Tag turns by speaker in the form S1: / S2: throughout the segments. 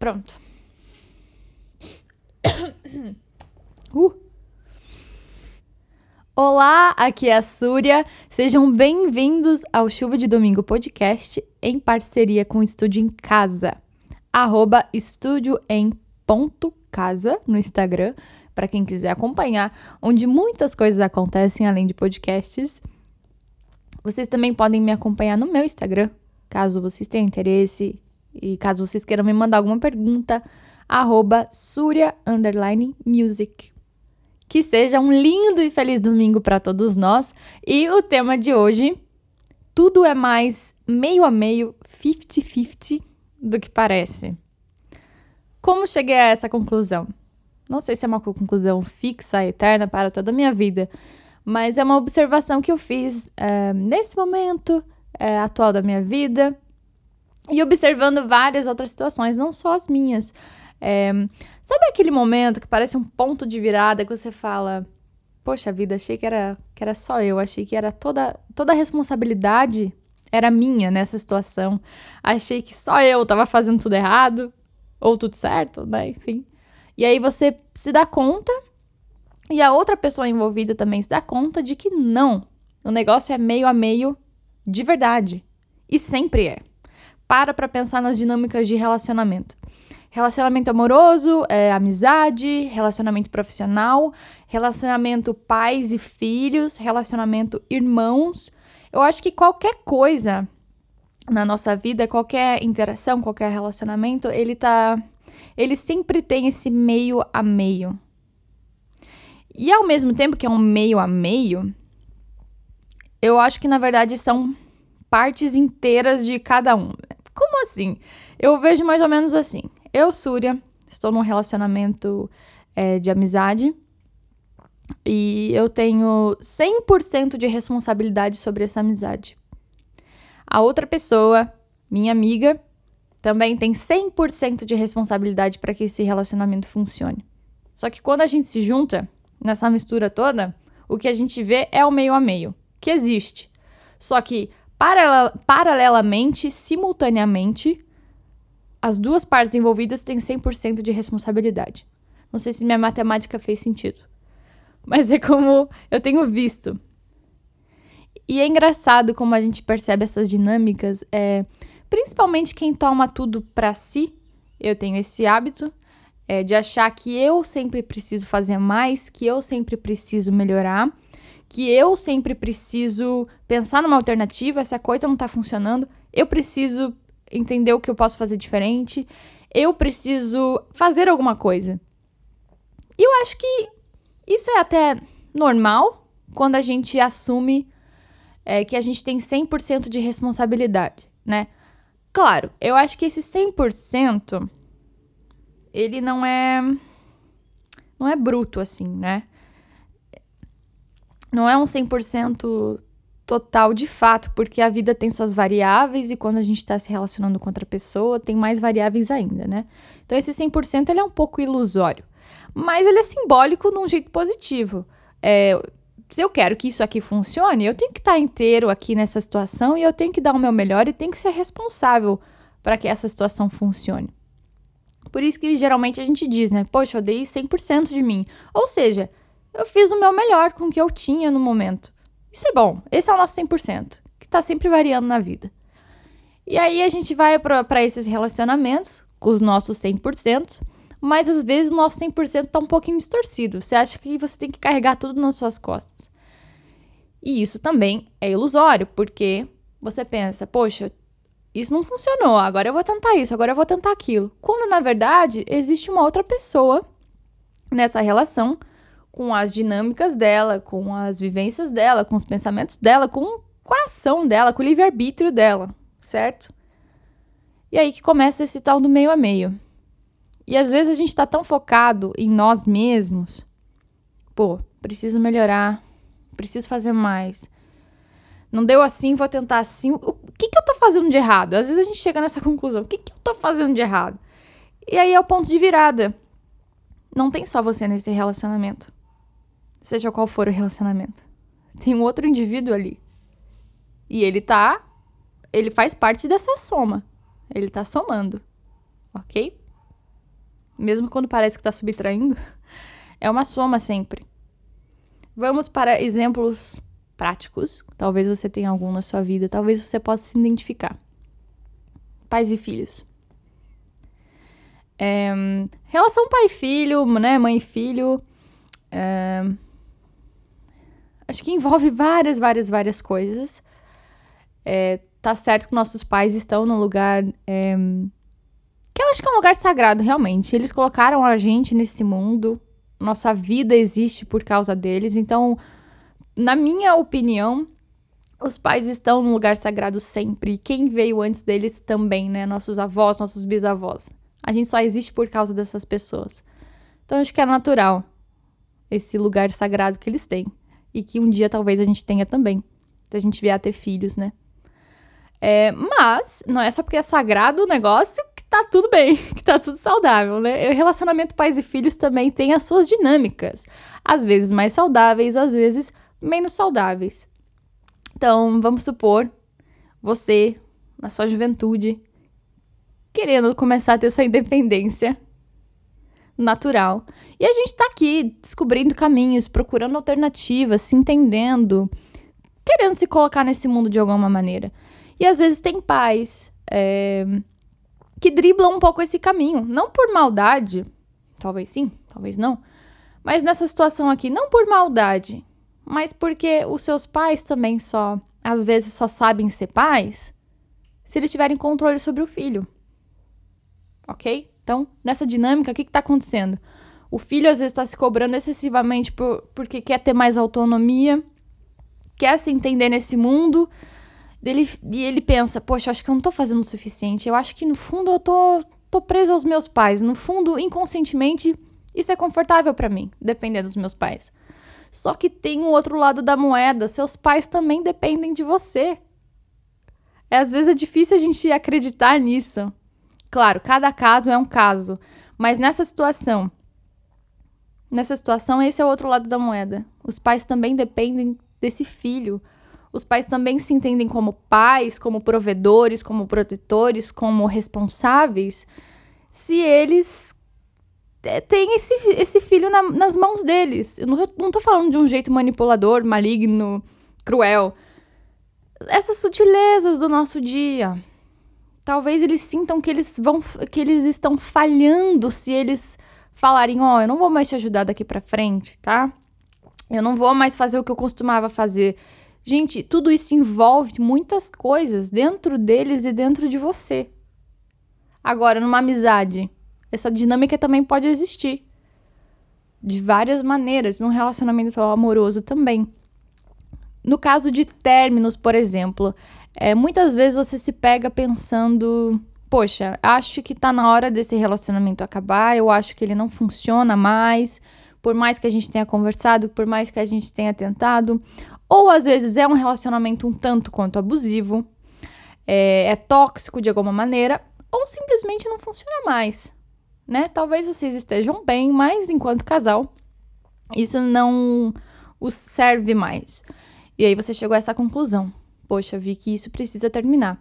S1: Pronto. Uh. Olá, aqui é a Súria. Sejam bem-vindos ao Chuva de Domingo Podcast em parceria com o Estúdio em Casa. Arroba Estúdio em ponto casa no Instagram, para quem quiser acompanhar, onde muitas coisas acontecem além de podcasts. Vocês também podem me acompanhar no meu Instagram, caso vocês tenham interesse e caso vocês queiram me mandar alguma pergunta, arroba Surya Music. Que seja um lindo e feliz domingo para todos nós. E o tema de hoje: tudo é mais meio a meio, 50-50 do que parece. Como cheguei a essa conclusão? Não sei se é uma conclusão fixa, eterna para toda a minha vida, mas é uma observação que eu fiz é, nesse momento é, atual da minha vida e observando várias outras situações, não só as minhas. É, sabe aquele momento que parece um ponto de virada que você fala: Poxa vida, achei que era, que era só eu, achei que era toda, toda a responsabilidade era minha nessa situação. Achei que só eu estava fazendo tudo errado ou tudo certo, né? Enfim. E aí você se dá conta e a outra pessoa envolvida também se dá conta de que não. O negócio é meio a meio de verdade. E sempre é. Para pra pensar nas dinâmicas de relacionamento. Relacionamento amoroso, é, amizade, relacionamento profissional, relacionamento pais e filhos, relacionamento irmãos. Eu acho que qualquer coisa na nossa vida, qualquer interação, qualquer relacionamento, ele tá. Ele sempre tem esse meio a meio. E ao mesmo tempo que é um meio a meio, eu acho que na verdade são partes inteiras de cada um. Assim? Eu vejo mais ou menos assim. Eu, Súria, estou num relacionamento é, de amizade e eu tenho 100% de responsabilidade sobre essa amizade. A outra pessoa, minha amiga, também tem 100% de responsabilidade para que esse relacionamento funcione. Só que quando a gente se junta, nessa mistura toda, o que a gente vê é o meio a meio, que existe. Só que, paralelamente, simultaneamente, as duas partes envolvidas têm 100% de responsabilidade. Não sei se minha matemática fez sentido. Mas é como eu tenho visto. E é engraçado como a gente percebe essas dinâmicas, é, principalmente quem toma tudo para si. Eu tenho esse hábito é, de achar que eu sempre preciso fazer mais, que eu sempre preciso melhorar, que eu sempre preciso pensar numa alternativa, se a coisa não tá funcionando, eu preciso entender o que eu posso fazer diferente, eu preciso fazer alguma coisa. E eu acho que isso é até normal quando a gente assume é, que a gente tem 100% de responsabilidade, né? Claro, eu acho que esse 100% ele não é não é bruto assim, né? Não é um 100% total de fato, porque a vida tem suas variáveis e quando a gente está se relacionando com outra pessoa, tem mais variáveis ainda, né? Então esse 100% ele é um pouco ilusório, mas ele é simbólico num jeito positivo. É, se eu quero que isso aqui funcione, eu tenho que estar tá inteiro aqui nessa situação e eu tenho que dar o meu melhor e tenho que ser responsável para que essa situação funcione. Por isso que geralmente a gente diz, né? Poxa, eu dei 100% de mim. Ou seja, eu fiz o meu melhor com o que eu tinha no momento. Isso é bom. Esse é o nosso 100%, que tá sempre variando na vida. E aí a gente vai para esses relacionamentos com os nossos 100%, mas às vezes o nosso 100% tá um pouquinho distorcido. Você acha que você tem que carregar tudo nas suas costas. E isso também é ilusório, porque você pensa, poxa, isso não funcionou, agora eu vou tentar isso, agora eu vou tentar aquilo. Quando na verdade existe uma outra pessoa nessa relação com as dinâmicas dela, com as vivências dela, com os pensamentos dela, com, com a ação dela, com o livre-arbítrio dela, certo? E aí que começa esse tal do meio a meio. E às vezes a gente tá tão focado em nós mesmos. Pô, preciso melhorar, preciso fazer mais não deu assim, vou tentar assim. O que, que eu tô fazendo de errado? Às vezes a gente chega nessa conclusão. O que, que eu tô fazendo de errado? E aí é o ponto de virada. Não tem só você nesse relacionamento. Seja qual for o relacionamento. Tem um outro indivíduo ali. E ele tá. Ele faz parte dessa soma. Ele tá somando. Ok? mesmo quando parece que está subtraindo, é uma soma sempre. Vamos para exemplos práticos. Talvez você tenha algum na sua vida, talvez você possa se identificar. Pais e filhos. É, relação pai-filho, né? Mãe e filho. É, acho que envolve várias, várias, várias coisas. É, tá certo que nossos pais estão num lugar. É, que eu acho que é um lugar sagrado, realmente. Eles colocaram a gente nesse mundo. Nossa vida existe por causa deles. Então, na minha opinião, os pais estão num lugar sagrado sempre. Quem veio antes deles também, né? Nossos avós, nossos bisavós. A gente só existe por causa dessas pessoas. Então acho que é natural esse lugar sagrado que eles têm. E que um dia talvez a gente tenha também. Se a gente vier a ter filhos, né? É, mas não é só porque é sagrado o negócio que tá tudo bem, que tá tudo saudável, né? O relacionamento pais e filhos também tem as suas dinâmicas. Às vezes mais saudáveis, às vezes menos saudáveis. Então, vamos supor, você, na sua juventude, querendo começar a ter sua independência natural. E a gente tá aqui descobrindo caminhos, procurando alternativas, se entendendo, querendo se colocar nesse mundo de alguma maneira. E às vezes tem pais é, que driblam um pouco esse caminho, não por maldade, talvez sim, talvez não, mas nessa situação aqui, não por maldade, mas porque os seus pais também só, às vezes, só sabem ser pais se eles tiverem controle sobre o filho ok? Então, nessa dinâmica, o que está acontecendo? O filho às vezes está se cobrando excessivamente por, porque quer ter mais autonomia, quer se entender nesse mundo, dele, e ele pensa: Poxa, acho que eu não estou fazendo o suficiente. Eu acho que no fundo eu tô, tô preso aos meus pais. No fundo, inconscientemente, isso é confortável para mim, depender dos meus pais. Só que tem o outro lado da moeda: seus pais também dependem de você. É, às vezes é difícil a gente acreditar nisso. Claro, cada caso é um caso, mas nessa situação, nessa situação, esse é o outro lado da moeda. Os pais também dependem desse filho. Os pais também se entendem como pais, como provedores, como protetores, como responsáveis, se eles têm esse, esse filho na, nas mãos deles. Eu não, não tô falando de um jeito manipulador, maligno, cruel. Essas sutilezas do nosso dia talvez eles sintam que eles vão que eles estão falhando se eles falarem, ó, oh, eu não vou mais te ajudar daqui para frente, tá? Eu não vou mais fazer o que eu costumava fazer. Gente, tudo isso envolve muitas coisas dentro deles e dentro de você. Agora, numa amizade, essa dinâmica também pode existir. De várias maneiras, num relacionamento amoroso também. No caso de términos, por exemplo, é, muitas vezes você se pega pensando: poxa, acho que tá na hora desse relacionamento acabar, eu acho que ele não funciona mais, por mais que a gente tenha conversado, por mais que a gente tenha tentado. Ou às vezes é um relacionamento um tanto quanto abusivo, é, é tóxico de alguma maneira, ou simplesmente não funciona mais. Né? Talvez vocês estejam bem, mas enquanto casal, isso não os serve mais. E aí você chegou a essa conclusão. Poxa, vi que isso precisa terminar.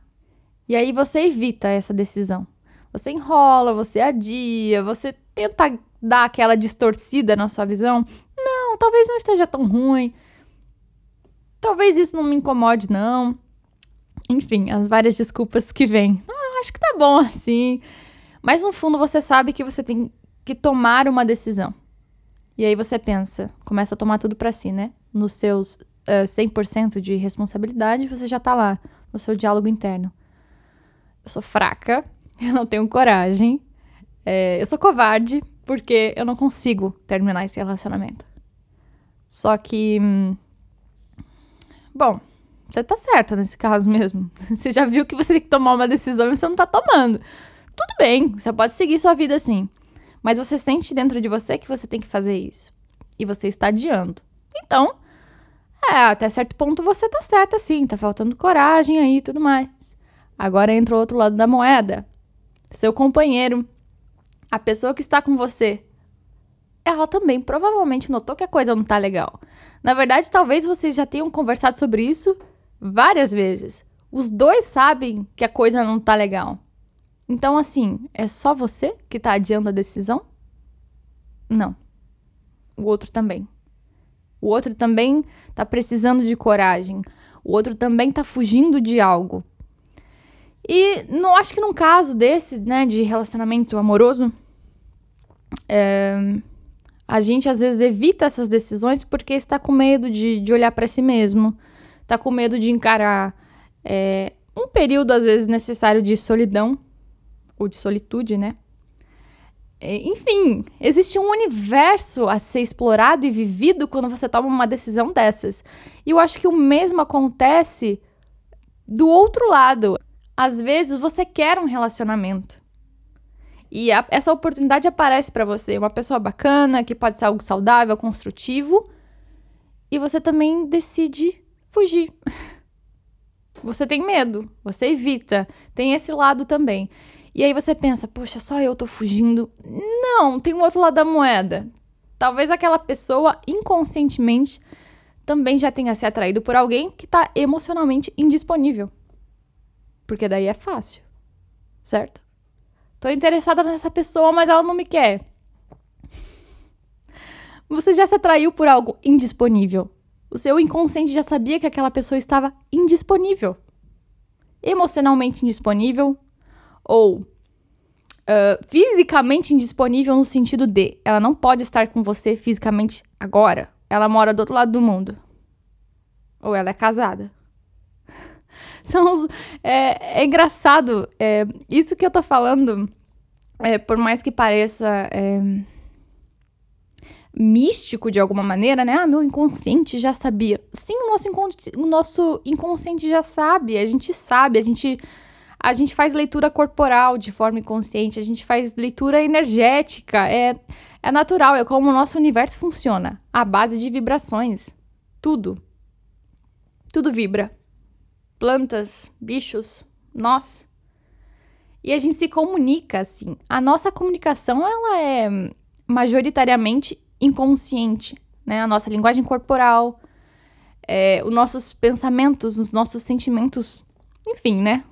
S1: E aí você evita essa decisão. Você enrola, você adia, você tenta dar aquela distorcida na sua visão. Não, talvez não esteja tão ruim. Talvez isso não me incomode, não. Enfim, as várias desculpas que vêm. Ah, acho que tá bom assim. Mas no fundo você sabe que você tem que tomar uma decisão. E aí você pensa, começa a tomar tudo para si, né? Nos seus uh, 100% de responsabilidade, você já tá lá no seu diálogo interno. Eu sou fraca, eu não tenho coragem, é, eu sou covarde porque eu não consigo terminar esse relacionamento. Só que. Hum, bom, você tá certa nesse caso mesmo. Você já viu que você tem que tomar uma decisão e você não tá tomando. Tudo bem, você pode seguir sua vida assim. Mas você sente dentro de você que você tem que fazer isso. E você está adiando. Então, é, até certo ponto você tá certa sim, tá faltando coragem aí e tudo mais. Agora entra o outro lado da moeda. Seu companheiro, a pessoa que está com você, ela também provavelmente notou que a coisa não tá legal. Na verdade, talvez vocês já tenham conversado sobre isso várias vezes. Os dois sabem que a coisa não tá legal. Então, assim, é só você que tá adiando a decisão? Não. O outro também. O outro também tá precisando de coragem. O outro também tá fugindo de algo. E não acho que num caso desse, né, de relacionamento amoroso, é, a gente às vezes evita essas decisões porque está com medo de, de olhar para si mesmo, está com medo de encarar é, um período às vezes necessário de solidão ou de solitude, né? É, enfim, existe um universo a ser explorado e vivido quando você toma uma decisão dessas. E eu acho que o mesmo acontece do outro lado. Às vezes você quer um relacionamento. E a, essa oportunidade aparece para você, uma pessoa bacana, que pode ser algo saudável, construtivo, e você também decide fugir. Você tem medo, você evita. Tem esse lado também. E aí você pensa, poxa, só eu tô fugindo. Não, tem um outro lado da moeda. Talvez aquela pessoa inconscientemente também já tenha se atraído por alguém que tá emocionalmente indisponível. Porque daí é fácil, certo? Tô interessada nessa pessoa, mas ela não me quer. Você já se atraiu por algo indisponível. O seu inconsciente já sabia que aquela pessoa estava indisponível. Emocionalmente indisponível, ou uh, fisicamente indisponível no sentido de ela não pode estar com você fisicamente agora. Ela mora do outro lado do mundo. Ou ela é casada. São os, é, é engraçado. É, isso que eu tô falando, é, por mais que pareça é, místico de alguma maneira, né? Ah, meu inconsciente já sabia. Sim, o nosso, o nosso inconsciente já sabe. A gente sabe, a gente a gente faz leitura corporal de forma inconsciente, a gente faz leitura energética, é, é natural, é como o nosso universo funciona, a base de vibrações. Tudo. Tudo vibra. Plantas, bichos, nós. E a gente se comunica assim. A nossa comunicação ela é majoritariamente inconsciente, né? A nossa linguagem corporal, é, os nossos pensamentos, os nossos sentimentos, enfim, né?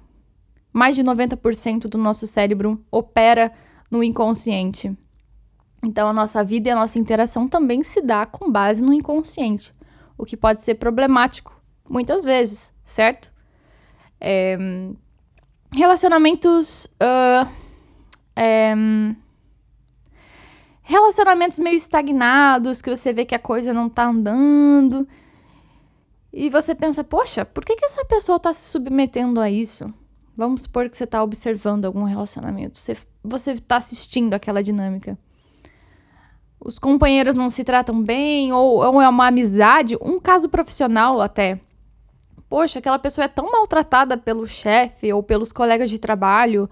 S1: Mais de 90% do nosso cérebro opera no inconsciente. Então, a nossa vida e a nossa interação também se dá com base no inconsciente, o que pode ser problemático muitas vezes, certo? É, relacionamentos. Uh, é, relacionamentos meio estagnados, que você vê que a coisa não tá andando. E você pensa, poxa, por que, que essa pessoa tá se submetendo a isso? Vamos supor que você está observando algum relacionamento, você está assistindo aquela dinâmica. Os companheiros não se tratam bem, ou, ou é uma amizade, um caso profissional até. Poxa, aquela pessoa é tão maltratada pelo chefe ou pelos colegas de trabalho.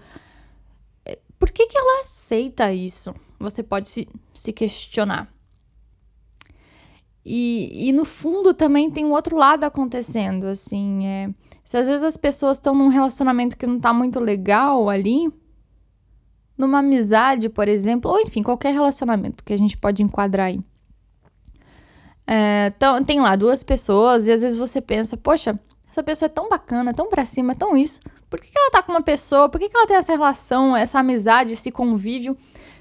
S1: É, por que, que ela aceita isso? Você pode se, se questionar. E, e no fundo também tem um outro lado acontecendo, assim, é se às vezes as pessoas estão num relacionamento que não tá muito legal ali, numa amizade, por exemplo, ou enfim, qualquer relacionamento que a gente pode enquadrar aí. É, então, tem lá duas pessoas e às vezes você pensa, poxa, essa pessoa é tão bacana, tão pra cima, tão isso. Por que, que ela tá com uma pessoa? Por que, que ela tem essa relação, essa amizade, esse convívio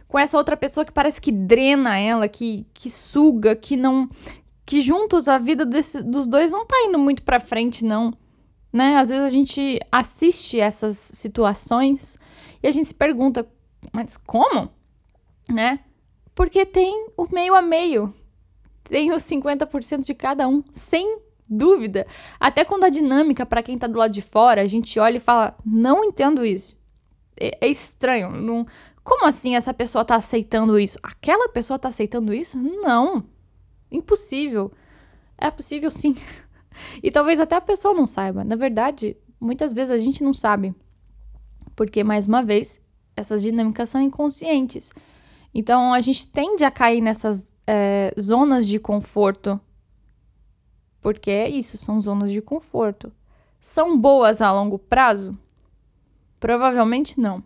S1: com essa outra pessoa que parece que drena ela, que, que suga, que não. que juntos a vida desse, dos dois não tá indo muito pra frente, não né? Às vezes a gente assiste essas situações e a gente se pergunta, mas como? Né? Porque tem o meio a meio. Tem os 50% de cada um, sem dúvida. Até quando a dinâmica, para quem tá do lado de fora, a gente olha e fala: não entendo isso. É, é estranho. Não... Como assim essa pessoa tá aceitando isso? Aquela pessoa tá aceitando isso? Não. Impossível. É possível sim. E talvez até a pessoa não saiba. Na verdade, muitas vezes a gente não sabe. Porque, mais uma vez, essas dinâmicas são inconscientes. Então, a gente tende a cair nessas é, zonas de conforto. Porque é isso, são zonas de conforto. São boas a longo prazo? Provavelmente não.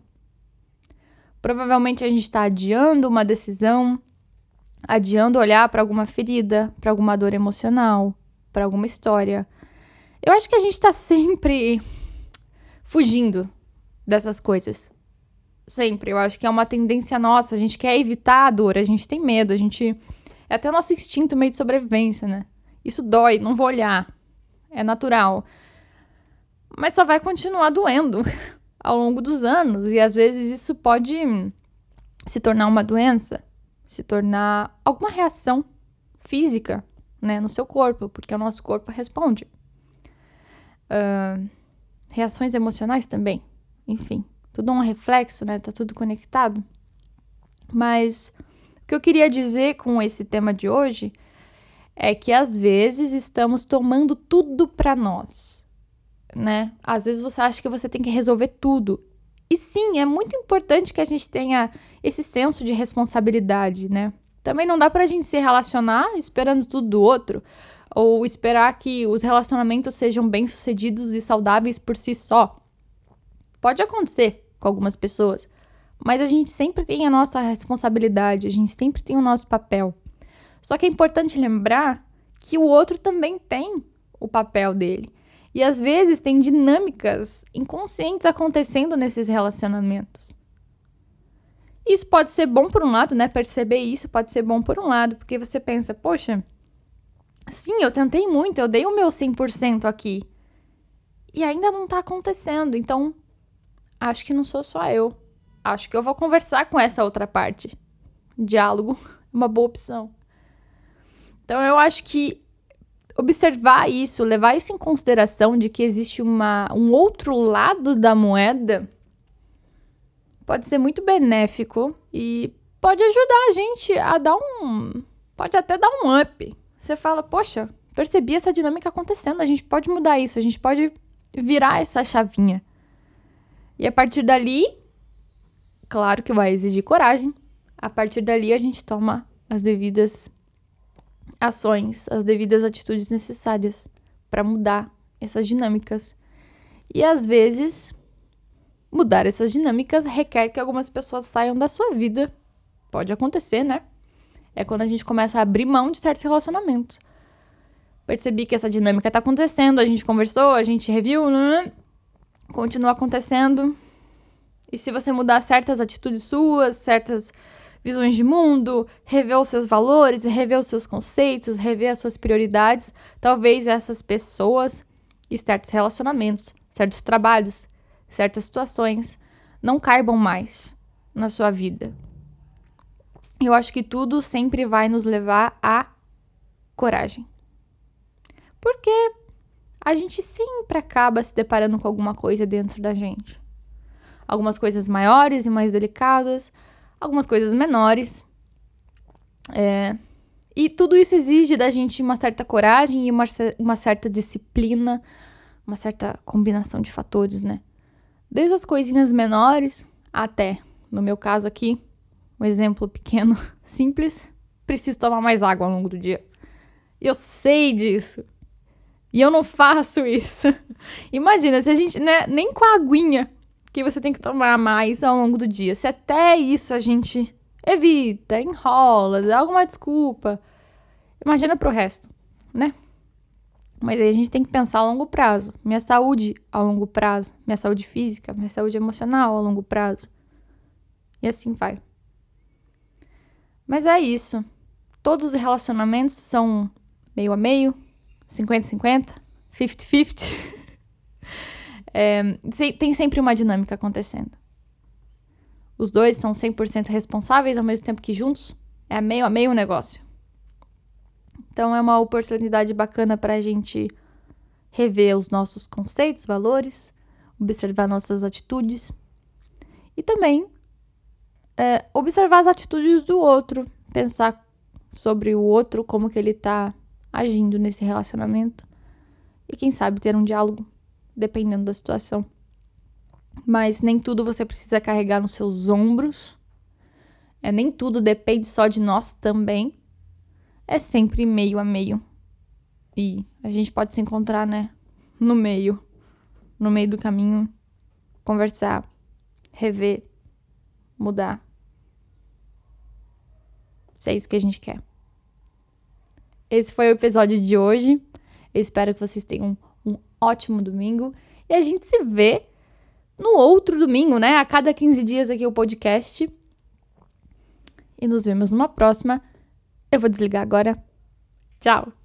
S1: Provavelmente a gente está adiando uma decisão, adiando olhar para alguma ferida, para alguma dor emocional, para alguma história. Eu acho que a gente tá sempre fugindo dessas coisas. Sempre. Eu acho que é uma tendência nossa. A gente quer evitar a dor, a gente tem medo, a gente. É até nosso instinto meio de sobrevivência, né? Isso dói, não vou olhar. É natural. Mas só vai continuar doendo ao longo dos anos. E às vezes isso pode se tornar uma doença, se tornar alguma reação física, né, no seu corpo, porque o nosso corpo responde. Uh, reações emocionais também. Enfim, tudo um reflexo, né? Tá tudo conectado. Mas o que eu queria dizer com esse tema de hoje é que às vezes estamos tomando tudo para nós, né? Às vezes você acha que você tem que resolver tudo. E sim, é muito importante que a gente tenha esse senso de responsabilidade, né? Também não dá pra gente se relacionar esperando tudo do outro, ou esperar que os relacionamentos sejam bem-sucedidos e saudáveis por si só. Pode acontecer com algumas pessoas, mas a gente sempre tem a nossa responsabilidade, a gente sempre tem o nosso papel. Só que é importante lembrar que o outro também tem o papel dele. E às vezes tem dinâmicas inconscientes acontecendo nesses relacionamentos. Isso pode ser bom por um lado, né? Perceber isso pode ser bom por um lado, porque você pensa, poxa, sim, eu tentei muito, eu dei o meu 100% aqui. E ainda não tá acontecendo. Então, acho que não sou só eu. Acho que eu vou conversar com essa outra parte. Diálogo é uma boa opção. Então eu acho que observar isso, levar isso em consideração de que existe uma, um outro lado da moeda pode ser muito benéfico e pode ajudar a gente a dar um. Pode até dar um up. Você fala, poxa, percebi essa dinâmica acontecendo, a gente pode mudar isso, a gente pode virar essa chavinha. E a partir dali, claro que vai exigir coragem. A partir dali a gente toma as devidas ações, as devidas atitudes necessárias para mudar essas dinâmicas. E às vezes, mudar essas dinâmicas requer que algumas pessoas saiam da sua vida. Pode acontecer, né? É quando a gente começa a abrir mão de certos relacionamentos. Percebi que essa dinâmica está acontecendo, a gente conversou, a gente reviu, né? continua acontecendo. E se você mudar certas atitudes suas, certas visões de mundo, rever os seus valores, rever os seus conceitos, rever as suas prioridades, talvez essas pessoas e certos relacionamentos, certos trabalhos, certas situações não caibam mais na sua vida. Eu acho que tudo sempre vai nos levar a coragem. Porque a gente sempre acaba se deparando com alguma coisa dentro da gente. Algumas coisas maiores e mais delicadas, algumas coisas menores. É, e tudo isso exige da gente uma certa coragem e uma, uma certa disciplina, uma certa combinação de fatores, né? Desde as coisinhas menores até, no meu caso aqui, um exemplo pequeno, simples, preciso tomar mais água ao longo do dia. Eu sei disso. E eu não faço isso. Imagina, se a gente, né, nem com a aguinha que você tem que tomar mais ao longo do dia. Se até isso a gente evita, enrola, dá alguma desculpa. Imagina pro resto, né? Mas aí a gente tem que pensar a longo prazo. Minha saúde a longo prazo. Minha saúde física, minha saúde emocional a longo prazo. E assim vai. Mas é isso. Todos os relacionamentos são meio a meio, 50-50, 50-50. É, tem sempre uma dinâmica acontecendo. Os dois são 100% responsáveis ao mesmo tempo que juntos. É meio a meio o negócio. Então é uma oportunidade bacana para a gente rever os nossos conceitos, valores, observar nossas atitudes e também é, observar as atitudes do outro, pensar sobre o outro, como que ele está agindo nesse relacionamento e quem sabe ter um diálogo dependendo da situação. Mas nem tudo você precisa carregar nos seus ombros. É, nem tudo depende só de nós também. É sempre meio a meio. E a gente pode se encontrar, né? No meio. No meio do caminho. Conversar. Rever. Mudar. Se é isso que a gente quer. Esse foi o episódio de hoje. Eu espero que vocês tenham ótimo domingo e a gente se vê no outro domingo, né? A cada 15 dias aqui o podcast. E nos vemos numa próxima. Eu vou desligar agora. Tchau!